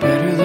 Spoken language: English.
better